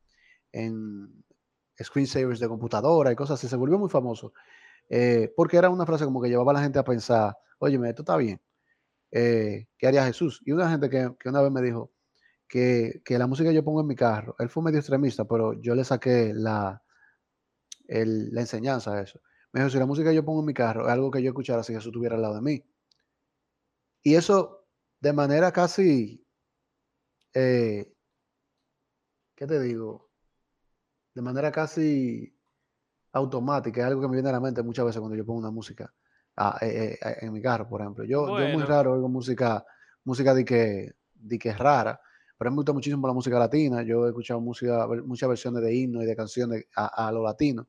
S2: en screensavers de computadora y cosas así. Se volvió muy famoso. Eh, porque era una frase como que llevaba a la gente a pensar, oye, esto está bien. Eh, ¿Qué haría Jesús? Y una gente que, que una vez me dijo que, que, la música que yo pongo en mi carro, él fue medio extremista, pero yo le saqué la, la enseñanza a eso. Me dijo, si la música que yo pongo en mi carro es algo que yo escuchara si Jesús estuviera al lado de mí. Y eso de manera casi, eh, ¿qué te digo? De manera casi automática, es algo que me viene a la mente muchas veces cuando yo pongo una música ah, eh, eh, en mi carro, por ejemplo. Yo, yo muy raro oigo música, música de que, de que es rara, pero me gusta muchísimo la música latina. Yo he escuchado música, muchas versiones de himnos y de canciones a, a lo latino.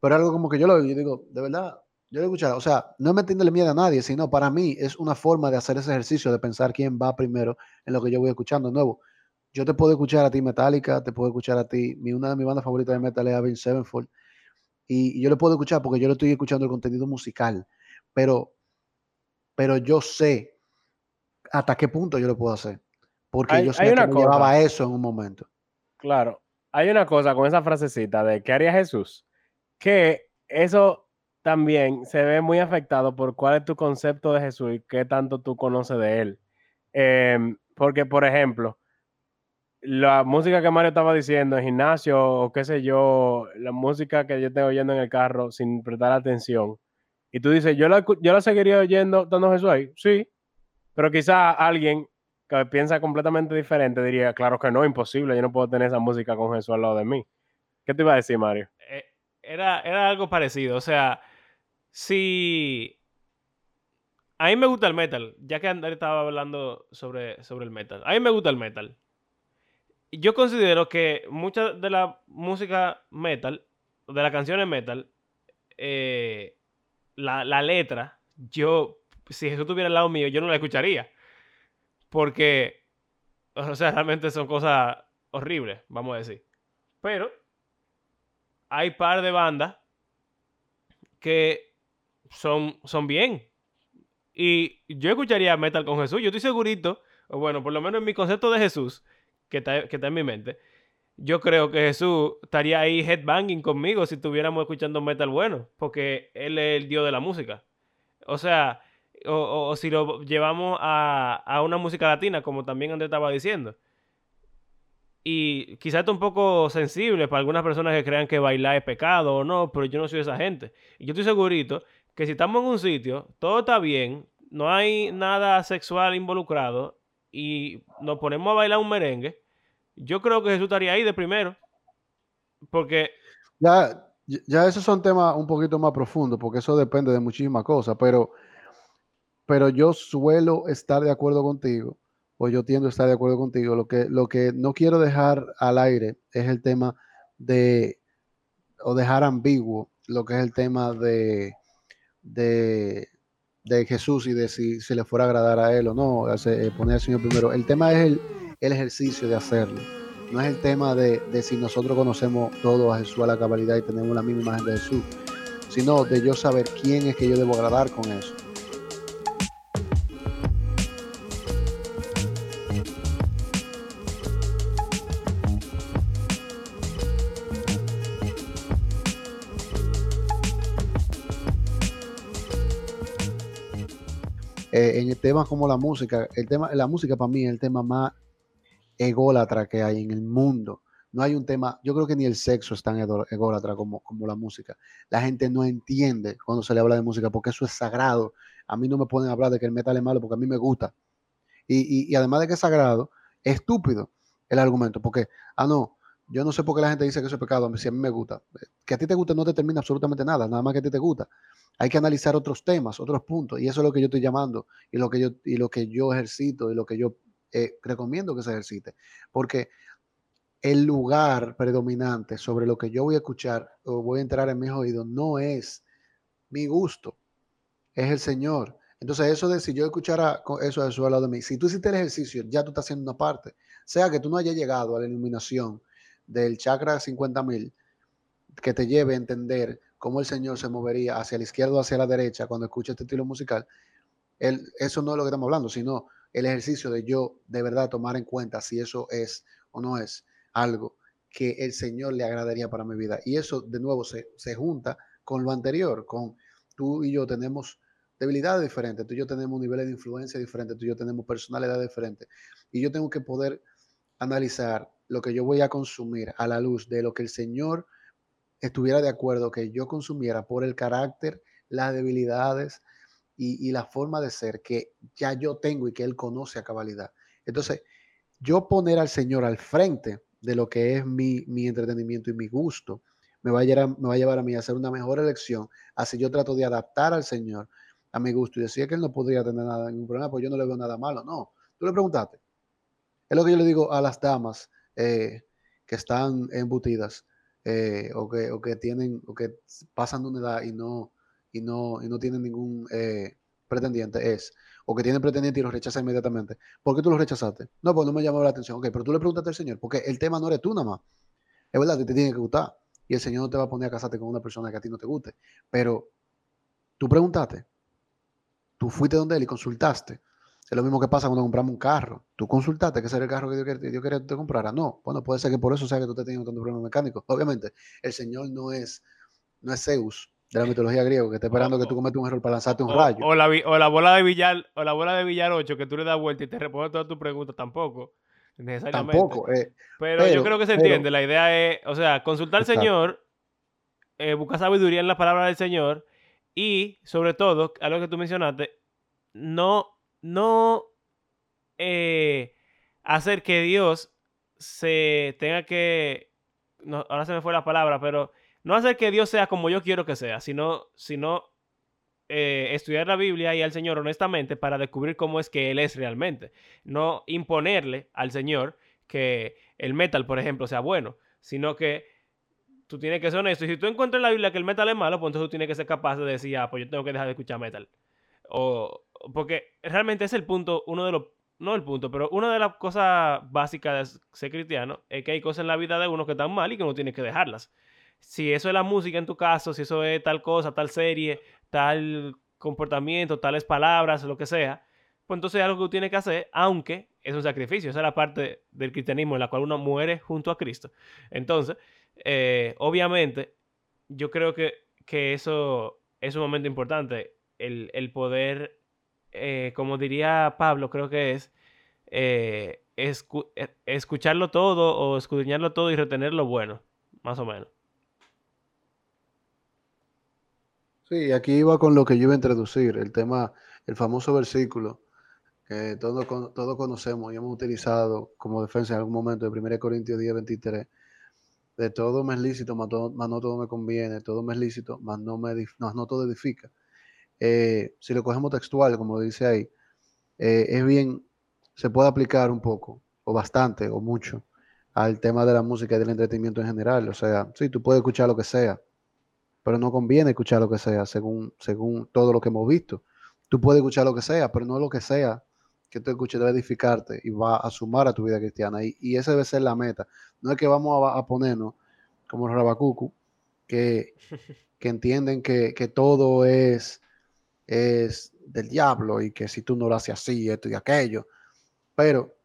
S2: Pero algo como que yo lo yo digo, de verdad, yo lo he escuchado, o sea, no es metiéndole miedo a nadie, sino para mí es una forma de hacer ese ejercicio, de pensar quién va primero en lo que yo voy escuchando. De nuevo, yo te puedo escuchar a ti Metallica, te puedo escuchar a ti, mi, una de mis bandas favoritas de metal es Avenged Sevenfold, y, yo lo puedo escuchar porque yo lo estoy escuchando el contenido musical, pero, pero yo sé hasta qué punto yo lo puedo hacer, porque yo sé que me llevaba eso en un momento.
S1: Claro, hay una cosa con esa frasecita de ¿qué haría Jesús? Que eso también se ve muy afectado por cuál es tu concepto de Jesús y qué tanto tú conoces de él. Em, porque, por ejemplo, la música que Mario estaba diciendo en gimnasio o qué sé yo, la música que yo estoy oyendo en el carro sin prestar atención, y tú dices, yo la, yo la seguiría oyendo dando Jesús ahí, sí, pero quizá alguien que piensa completamente diferente diría, claro que no, imposible, yo no puedo tener esa música con Jesús al lado de mí. ¿Qué te iba a decir, Mario?
S3: Eh, era, era algo parecido, o sea, si... A mí me gusta el metal, ya que André estaba hablando sobre, sobre el metal. A mí me gusta el metal. Yo considero que mucha de la música metal, de las canciones metal, eh, la, la, letra, yo, si Jesús estuviera al lado mío, yo no la escucharía. Porque, o sea, realmente son cosas horribles, vamos a decir. Pero hay par de bandas que son, son bien. Y yo escucharía metal con Jesús. Yo estoy segurito, o bueno, por lo menos en mi concepto de Jesús, que está, que está en mi mente, yo creo que Jesús estaría ahí headbanging conmigo si estuviéramos escuchando metal bueno, porque Él es el Dios de la música. O sea, o, si lo llevamos a, a, una música latina, como también Andrés estaba diciendo. Y quizás esto es un poco sensible para algunas personas que crean que bailar es pecado o no, pero yo no soy esa gente. Y yo estoy segurito que si estamos en un sitio, todo está bien, no hay nada sexual involucrado y nos ponemos a bailar un merengue, yo creo que Jesús estaría ahí de primero. Porque...
S2: Ya, ya esos son temas un poquito más profundos, porque eso depende de muchísimas cosas, pero, pero yo suelo estar de acuerdo contigo, o yo tiendo a estar de acuerdo contigo. Lo que, lo que no quiero dejar al aire es el tema de, o dejar ambiguo lo que es el tema de, de, de Jesús y de si, si, le fuera a agradar a él o no, eh, poner al Señor primero. El tema es el, el, ejercicio de hacerlo. No es el tema de, de, si nosotros conocemos todo a Jesús a la cabalidad y tenemos la misma imagen de Jesús, sino de yo saber quién es que yo debo agradar con eso. Eh, en el tema como la música, el tema, la música para mí es el tema más ególatra que hay en el mundo. No hay un tema, yo creo que ni el sexo es tan ególatra como, como la música. La gente no entiende cuando se le habla de música porque eso es sagrado. A mí no me pueden hablar de que el metal es malo porque a mí me gusta. Y, y, además de que es sagrado, es estúpido el argumento porque, ah, no, yo no sé por qué la gente dice que eso es pecado, si a mí me gusta. Que a ti te guste no determina absolutamente nada, nada más que a ti te gusta. Hay que analizar otros temas, otros puntos, y eso es lo que yo estoy llamando, y lo que yo, y lo que yo ejercito, y lo que yo eh, recomiendo que se ejercite. Porque el lugar predominante sobre lo que yo voy a escuchar o voy a entrar en mis oídos no es mi gusto, es el Señor. Entonces, eso de si yo escuchara eso, eso al lado de mí, si tú hiciste el ejercicio, ya tú estás haciendo una parte. Sea que tú no hayas llegado a la iluminación del chakra 50.000 que te lleve a entender cómo el Señor se movería hacia la izquierda o hacia la derecha cuando escucha este estilo musical, eso no es lo que estamos hablando, sino el ejercicio de yo de verdad tomar en cuenta si eso es o no es algo que el Señor le agradaría para mi vida. Y eso de nuevo se, se junta con lo anterior, con tú y yo tenemos debilidades diferentes, tú y yo tenemos niveles de influencia diferentes, tú y yo tenemos personalidad diferente. Y yo tengo que poder analizar lo que yo voy a consumir a la luz de lo que el Señor estuviera de acuerdo que yo consumiera por el carácter, las debilidades y, la forma de ser que ya yo tengo y que Él conoce a cabalidad. Entonces, yo poner al Señor al frente de lo que es mi, mi entretenimiento y mi gusto, me va, a llevar, me va a llevar a mí a hacer una mejor elección. Así yo trato de adaptar al Señor a mi gusto y decía que Él no podría tener nada, ningún problema, pues yo no le veo nada malo. No, tú le preguntaste. Es lo que yo le digo a las damas eh, que están embutidas eh, o, que, o, que, tienen o que pasan de una edad y no, y no, y no tienen ningún eh, pretendiente es, o que tienen pretendiente y los rechaza inmediatamente. ¿Por qué tú los rechazaste? No, pues no me llamó la atención. Ok, pero tú le preguntaste al Señor, porque el tema no eres tú nada más. Es verdad, te, te tiene que gustar. Y el Señor no te va a poner a casarte con una persona que a ti no te guste. Pero tú preguntaste, tú fuiste donde él y consultaste. Es lo mismo que pasa cuando compramos un carro. Tú consultaste que ese era el carro que Dios, quería que te comprara. No, bueno, puede ser que por eso sea que tú te teniendo tantos problemas mecánicos. Obviamente, el Señor no es, no es Zeus de la mitología griega que está esperando que tú cometas un error para lanzarte un rayo.
S3: O la, o la bola de Villar, o la bola de Villar 8 que tú le das vuelta y te responde todas tus preguntas, tampoco. Necesariamente. Tampoco. Eh, pero, yo creo que se entiende. la idea es, o sea, consultar al Señor, eh, buscar sabiduría en la palabra del Señor y, sobre todo, algo que tú mencionaste, no no eh, hacer que Dios se tenga que, ahora se me fue la palabra, pero no hacer que Dios sea como yo quiero que sea, sino, sino eh, estudiar la Biblia y al Señor honestamente para descubrir cómo es que Él es realmente. No imponerle al Señor que el metal, por ejemplo, sea bueno, sino que tú tienes que ser honesto. Y si tú encuentras en la Biblia que el metal es malo, pues entonces tú tienes que ser capaz de decir, ah, pues yo tengo que dejar de escuchar metal. O, porque realmente es el punto, uno de los, no el punto, pero una de las cosas básicas de ser cristiano es que hay cosas en la vida de uno que están mal y que uno tiene que dejarlas. Si eso es la música en tu caso, si eso es tal cosa, tal serie, tal comportamiento, tales palabras, lo que sea, pues entonces es algo que tú tienes que hacer, aunque es un sacrificio. Esa es la parte del cristianismo en la cual uno muere junto a Cristo. Entonces, eh, obviamente, yo creo que, que eso es un momento importante, el, el poder eh, como diría Pablo, creo que es, eh, eh, escucharlo todo o escudriñarlo todo y retener lo bueno, más o menos.
S2: Sí, aquí iba con lo que yo iba a introducir, el tema, el famoso versículo que todos, todos conocemos y hemos utilizado como defensa en algún momento de 1 Corintios 10, 23. De todo me es lícito, más, no todo me conviene, todo me es lícito, me, no todo edifica. Eh, si lo cogemos textual, como dice ahí, eh, es bien, se puede aplicar un poco, o bastante, o mucho, al tema de la música y del entretenimiento en general. O sea, sí, tú puedes escuchar lo que sea, pero no conviene escuchar lo que sea, según, según todo lo que hemos visto. Tú puedes escuchar lo que sea, pero no lo que sea que tú escuches debe edificarte y va a sumar a tu vida cristiana. Y, y esa debe ser la meta. No es que vamos a, ponernos como rabacucu, que, que entienden que, que todo es es del diablo y que si tú no lo haces así, esto y aquello. Pero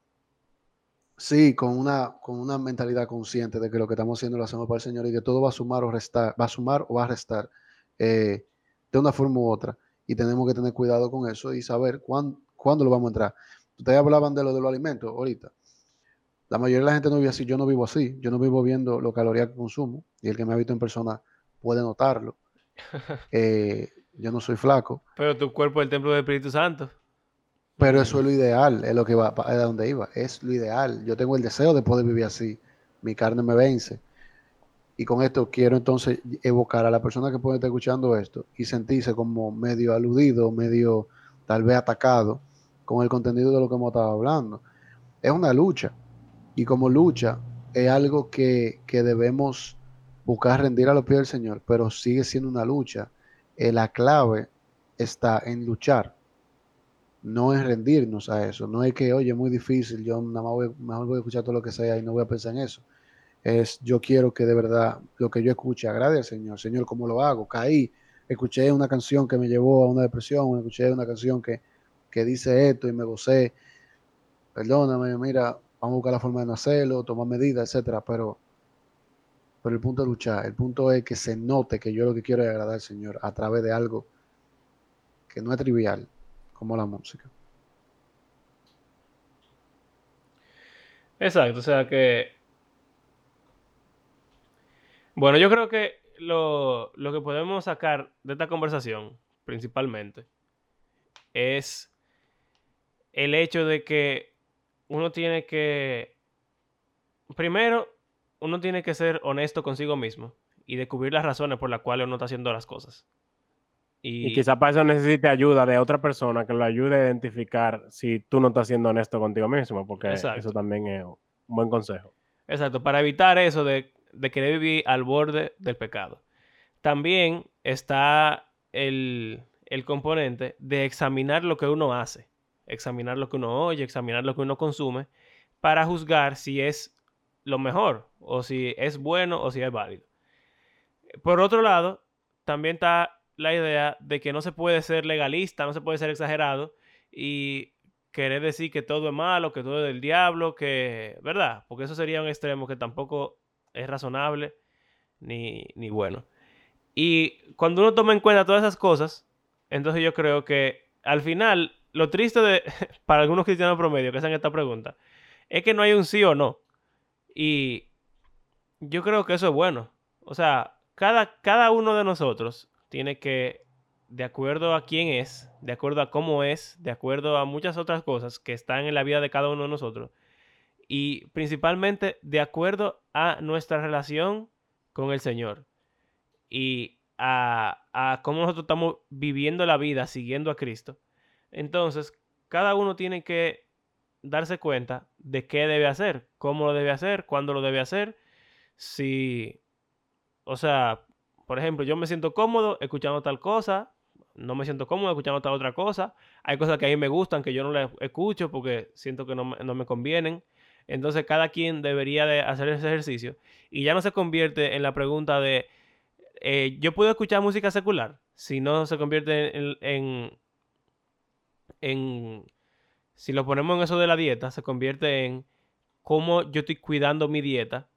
S2: sí, con una, con una mentalidad consciente de que lo que estamos haciendo lo hacemos para el Señor y que todo va a sumar o restar, va a sumar o va a restar eh, de una forma u otra. Y tenemos que tener cuidado con eso y saber cuándo, cuándo lo vamos a entrar. Ustedes hablaban de lo de los alimentos ahorita. La mayoría de la gente no vive así, yo no vivo así, yo no vivo viendo lo calorías que consumo y el que me ha visto en persona puede notarlo. Eh, yo no soy flaco.
S3: Pero tu cuerpo es el templo del Espíritu Santo.
S2: Pero eso es lo ideal, es lo que va, a donde iba, es lo ideal. Yo tengo el deseo de poder vivir así, mi carne me vence. Y con esto quiero entonces evocar a la persona que puede estar escuchando esto y sentirse como medio aludido, medio tal vez atacado con el contenido de lo que hemos estado hablando. Es una lucha y como lucha es algo que, que debemos buscar rendir a los pies del Señor, pero sigue siendo una lucha. Eh, la clave está en luchar no es rendirnos a eso, no es que, oye, muy difícil, yo nada más voy, mejor voy a escuchar todo lo que sea y no voy a pensar en eso. Es, yo quiero que de verdad lo que yo escuche agrade al Señor. Señor, ¿cómo lo hago? Caí, escuché una canción que me llevó a una depresión, escuché una canción que, que dice esto y me gocé. Perdóname, mira, vamos a buscar la forma de no hacerlo, tomar medidas, etcétera, pero, pero el punto es luchar, el punto es que se note que yo lo que quiero es agradar al Señor a través de algo que no es trivial, como la música.
S3: Exacto, o sea que... Bueno, yo creo que lo, lo que podemos sacar de esta conversación, principalmente, es el hecho de que uno tiene que, primero, uno tiene que ser honesto consigo mismo y descubrir las razones por las cuales uno está haciendo las cosas.
S1: Y, quizá para eso necesite ayuda de otra persona que lo ayude a identificar si tú no estás siendo honesto contigo mismo, porque eso también es un buen consejo.
S3: Exacto, para evitar eso de, querer vivir al borde del pecado. También está el, el componente de examinar lo que uno hace, examinar lo que uno oye, examinar lo que uno consume, para juzgar si es lo mejor, o si es bueno, o si es válido. Por otro lado, también está la idea de que no se puede ser legalista, no se puede ser exagerado y querer decir que todo es malo, que todo es del diablo, que, ¿verdad? Porque eso sería un extremo que tampoco es razonable ni, ni bueno. Y cuando uno toma en cuenta todas esas cosas, entonces yo creo que al final, lo triste de, para algunos cristianos promedio que hacen esta pregunta, es que no hay un sí o no. Y yo creo que eso es bueno. O sea, cada, cada uno de nosotros tiene que, de acuerdo a quién es, de acuerdo a cómo es, de acuerdo a muchas otras cosas que están en la vida de cada uno de nosotros, y principalmente de acuerdo a nuestra relación con el Señor y a, a cómo nosotros estamos viviendo la vida siguiendo a Cristo. Entonces, cada uno tiene que darse cuenta de qué debe hacer, cómo lo debe hacer, cuándo lo debe hacer, si, o sea, por ejemplo, yo me siento cómodo escuchando tal cosa, no me siento cómodo escuchando tal otra cosa. Hay cosas que a mí me gustan que yo no las escucho porque siento que no, me convienen. Entonces cada quien debería de hacer ese ejercicio. Y ya no se convierte en la pregunta de, eh, ¿yo puedo escuchar música secular? Si no se convierte en, en, si lo ponemos en eso de la dieta, se convierte en cómo yo estoy cuidando mi dieta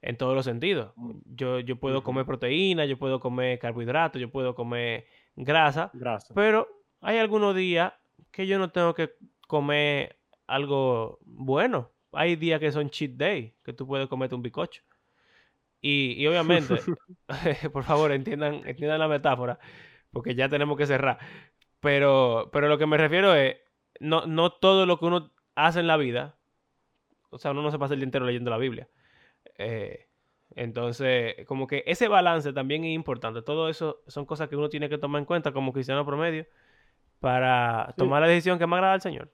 S3: en todos los sentidos. Mm. Yo, yo puedo comer proteína, yo puedo comer carbohidratos, yo puedo comer grasa, grasa, pero hay algunos días que yo no tengo que comer algo bueno. Hay días que son cheat day, que tú puedes comerte un bicocho. Y, y obviamente, por favor, entiendan, entiendan la metáfora, porque ya tenemos que cerrar. Pero, pero lo que me refiero es, no, no todo lo que uno hace en la vida, o sea, uno no se pasa el día entero leyendo la Biblia. Eh, entonces, como que ese balance también es importante. Todo eso son cosas que uno tiene que tomar en cuenta como cristiano promedio para tomar la decisión que más agrada al Señor.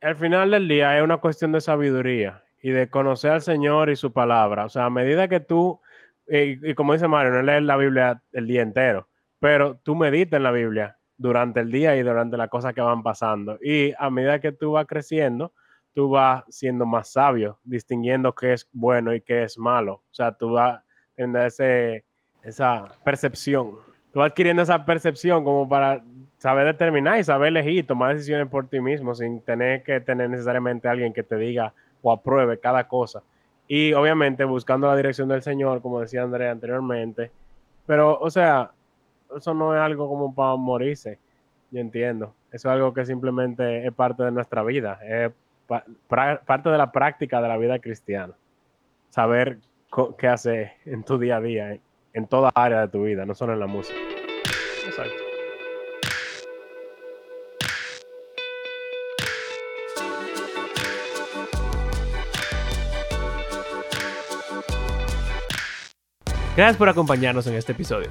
S1: Al final del día es una cuestión de sabiduría y de conocer al Señor y su palabra. O sea, a medida que tú, y, como dice Mario, no lees la Biblia el día entero, pero tú meditas en la Biblia durante el día y durante las cosas que van pasando. Y a medida que tú vas creciendo, tú vas siendo más sabio, distinguiendo qué es bueno y qué es malo. O sea, tú vas teniendo ese, esa percepción. Tú vas adquiriendo esa percepción como para saber determinar y saber elegir, tomar decisiones por ti mismo sin tener que tener necesariamente alguien que te diga o apruebe cada cosa. Y obviamente buscando la dirección del Señor, como decía Andrea anteriormente. Pero, o sea, eso no es algo como para morirse. Yo entiendo. Eso es algo que simplemente es parte de nuestra vida. Es parte de la práctica de la vida cristiana. Saber qué hacer en tu día a día, en, en toda área de tu vida, no solo en la música.
S3: Exacto. Gracias por acompañarnos en este episodio.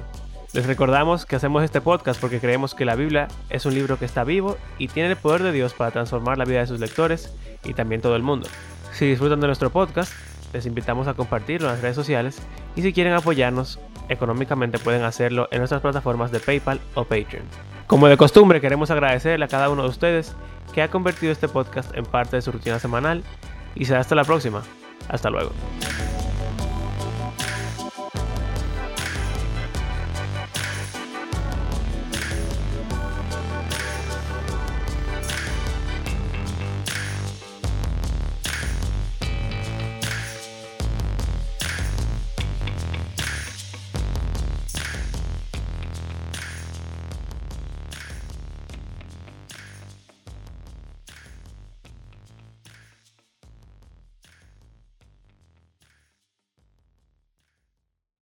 S3: Les recordamos que hacemos este podcast porque creemos que la Biblia es un libro que está vivo y tiene el poder de Dios para transformar la vida de sus lectores y también todo el mundo. Si disfrutan de nuestro podcast, les invitamos a compartirlo en las redes sociales y si quieren apoyarnos económicamente pueden hacerlo en nuestras plataformas de PayPal o Patreon. Como de costumbre, queremos agradecerle a cada uno de ustedes que ha convertido este podcast en parte de su rutina semanal y será hasta la próxima. Hasta luego.